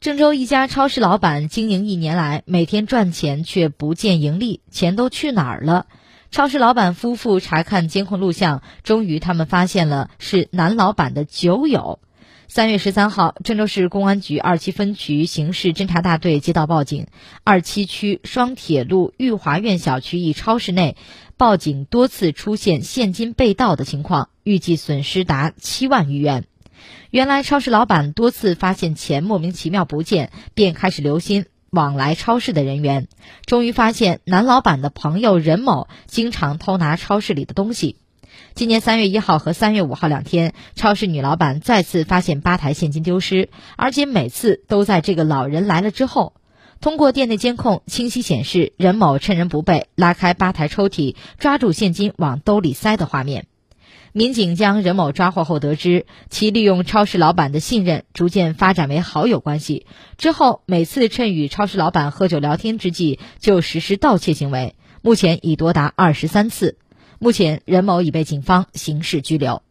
郑州一家超市老板经营一年来，每天赚钱却不见盈利，钱都去哪儿了？超市老板夫妇查看监控录像，终于他们发现了是男老板的酒友。三月十三号，郑州市公安局二七分局刑事侦查大队接到报警，二七区双铁路裕华苑小区一超市内，报警多次出现现金被盗的情况，预计损失达七万余元。原来超市老板多次发现钱莫名其妙不见，便开始留心往来超市的人员，终于发现男老板的朋友任某经常偷拿超市里的东西。今年三月一号和三月五号两天，超市女老板再次发现吧台现金丢失，而且每次都在这个老人来了之后。通过店内监控清晰显示，任某趁人不备拉开吧台抽屉，抓住现金往兜里塞的画面。民警将任某抓获后，得知其利用超市老板的信任，逐渐发展为好友关系。之后，每次趁与超市老板喝酒聊天之际，就实施盗窃行为。目前已多达二十三次。目前，任某已被警方刑事拘留。